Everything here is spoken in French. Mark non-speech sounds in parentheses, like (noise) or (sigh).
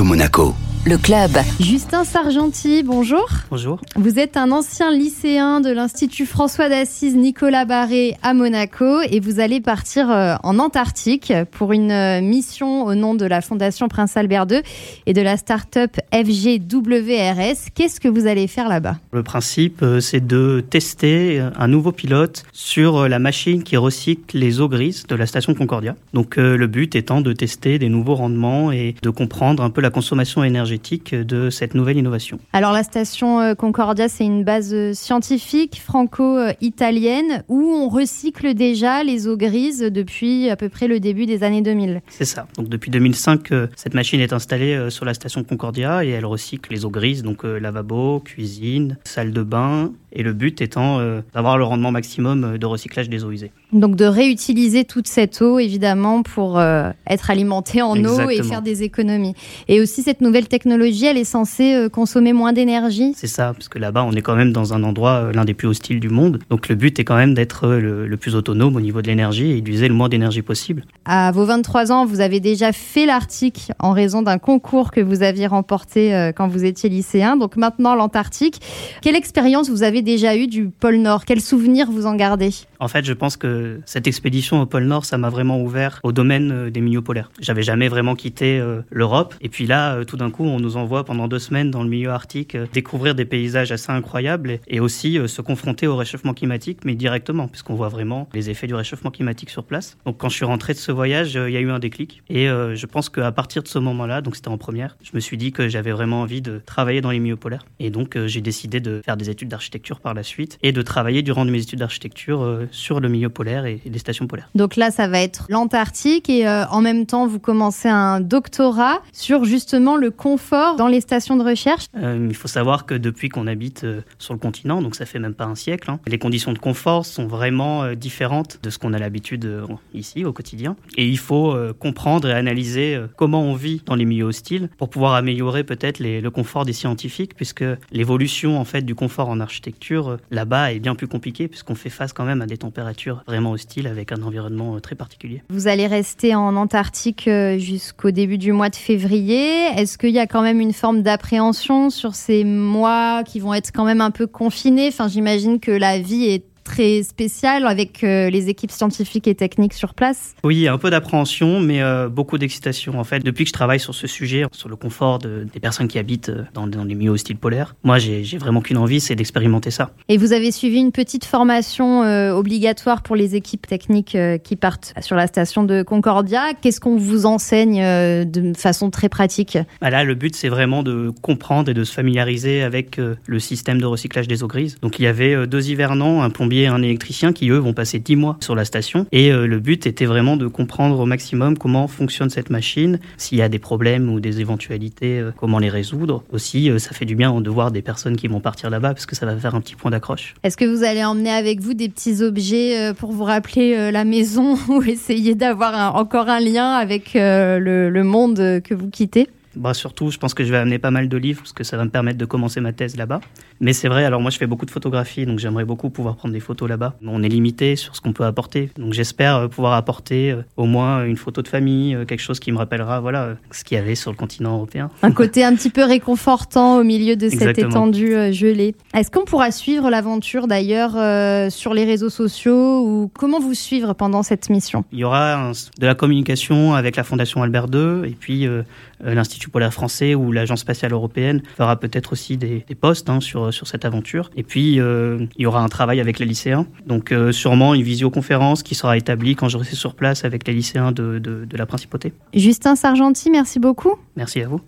Monaco. Le club. Justin Sargenti, bonjour. Bonjour. Vous êtes un ancien lycéen de l'Institut François d'Assise Nicolas Barré à Monaco et vous allez partir euh, en Antarctique pour une euh, mission au nom de la Fondation Prince Albert II et de la start-up FGWRS. Qu'est-ce que vous allez faire là-bas? Le principe, euh, c'est de tester un nouveau pilote sur la machine qui recycle les eaux grises de la station Concordia. Donc le but étant de tester des nouveaux rendements et de comprendre un peu la consommation énergétique de cette nouvelle innovation. Alors la station euh, Concordia, c'est une base euh, scientifique franco-italienne où on recycle déjà les eaux grises depuis à peu près le début des années 2000. C'est ça. Donc depuis 2005, euh, cette machine est installée sur la station Concordia et elle recycle les eaux grises, donc lavabo, cuisine, salle de bain, et le but étant d'avoir le rendement maximum de recyclage des eaux usées. Donc de réutiliser toute cette eau évidemment pour être alimentée en eau et faire des économies. Et aussi cette nouvelle technologie technologie, elle est censée euh, consommer moins d'énergie C'est ça, parce que là-bas, on est quand même dans un endroit euh, l'un des plus hostiles du monde. Donc le but est quand même d'être euh, le, plus autonome au niveau de l'énergie et d'user le moins d'énergie possible. À vos 23 ans, vous avez déjà fait l'Arctique en raison d'un concours que vous aviez remporté quand vous étiez lycéen. Donc maintenant, l'Antarctique. Quelle expérience vous avez déjà eue du pôle Nord? Quels souvenirs vous en gardez? En fait, je pense que cette expédition au pôle Nord, ça m'a vraiment ouvert au domaine des milieux polaires. J'avais jamais vraiment quitté l'Europe. Et puis là, tout d'un coup, on nous envoie pendant deux semaines dans le milieu arctique euh, découvrir des paysages assez incroyables et aussi euh, se confronter au réchauffement climatique, mais directement, puisqu'on voit vraiment les effets du réchauffement climatique sur place. Donc quand je suis rentré de ce voyage, euh, il y a eu un déclic. Et je pense qu'à partir de ce moment-là, donc c'était en première, je me suis dit que j'avais vraiment envie de travailler dans les milieux polaires. Et donc j'ai décidé de faire des études d'architecture par la suite et de travailler durant mes études d'architecture sur le milieu polaire et les stations polaires. Donc là, ça va être l'Antarctique et en même temps, vous commencez un doctorat sur justement le confort dans les stations de recherche? Euh, Il faut savoir que depuis qu'on habite euh, sur le continent, donc ça fait même pas un siècle, hein, les conditions de confort sont vraiment euh, différentes de ce qu'on a l'habitude ici au quotidien. Et il faut comprendre et analyser comment on vit dans les milieux hostiles pour pouvoir améliorer peut-être le confort des scientifiques, puisque l'évolution en fait du confort en architecture là-bas est bien plus compliquée, puisqu'on fait face quand même à des températures vraiment hostiles avec un environnement très particulier. Vous allez rester en Antarctique jusqu'au début du mois de février. Est-ce qu'il y a quand même une forme d'appréhension sur ces mois qui vont être quand même un peu confinés. Enfin, j'imagine que la vie est très spécial avec euh, les équipes scientifiques et techniques sur place Oui, un peu d'appréhension, mais euh, beaucoup d'excitation. En fait, depuis que je travaille sur ce sujet, sur le confort des personnes qui habitent euh, dans, les milieux hostiles polaires, moi, j'ai vraiment qu'une envie, c'est d'expérimenter ça. Et vous avez suivi une petite formation obligatoire pour les équipes techniques qui partent sur la station de Concordia. Qu'est-ce qu'on vous enseigne de façon très pratique? Bah Là, le but, c'est vraiment de comprendre et de se familiariser avec le système de recyclage des eaux grises. Donc, il y avait deux hivernants, un plombier un électricien qui, eux, vont passer 10 mois sur la station. Et euh, le but était vraiment de comprendre au maximum comment fonctionne cette machine, s'il y a des problèmes ou des éventualités, euh, comment les résoudre. Aussi, euh, ça fait du bien de voir des personnes qui vont partir là-bas parce que ça va faire un petit point d'accroche. Est-ce que vous allez emmener avec vous des petits objets pour vous rappeler la maison (laughs) ou essayer d'avoir encore un lien avec le monde que vous quittez? Bah surtout, je pense que je vais amener pas mal de livres parce que ça va me permettre de commencer ma thèse là-bas. Mais c'est vrai, alors moi je fais beaucoup de photographie, donc j'aimerais beaucoup pouvoir prendre des photos là-bas. On est limité sur ce qu'on peut apporter, donc j'espère euh, pouvoir apporter euh, au moins une photo de famille, euh, quelque chose qui me rappellera voilà ce qu'il y avait sur le continent européen. Un côté un petit peu réconfortant au milieu de cette étendue gelée. Est-ce qu'on pourra suivre l'aventure d'ailleurs sur les réseaux sociaux ou comment vous suivre pendant cette mission? Il y aura de la communication avec la Fondation Albert II et puis l'Institut polaire français ou l'Agence spatiale européenne fera peut-être aussi des, des posts hein, sur, sur cette aventure. Et puis, euh, il y aura un travail avec les lycéens. Donc, euh, sûrement une visioconférence qui sera établie quand je serai sur place avec les lycéens de, de, de la principauté. Justin Sargenti, merci beaucoup. Merci à vous.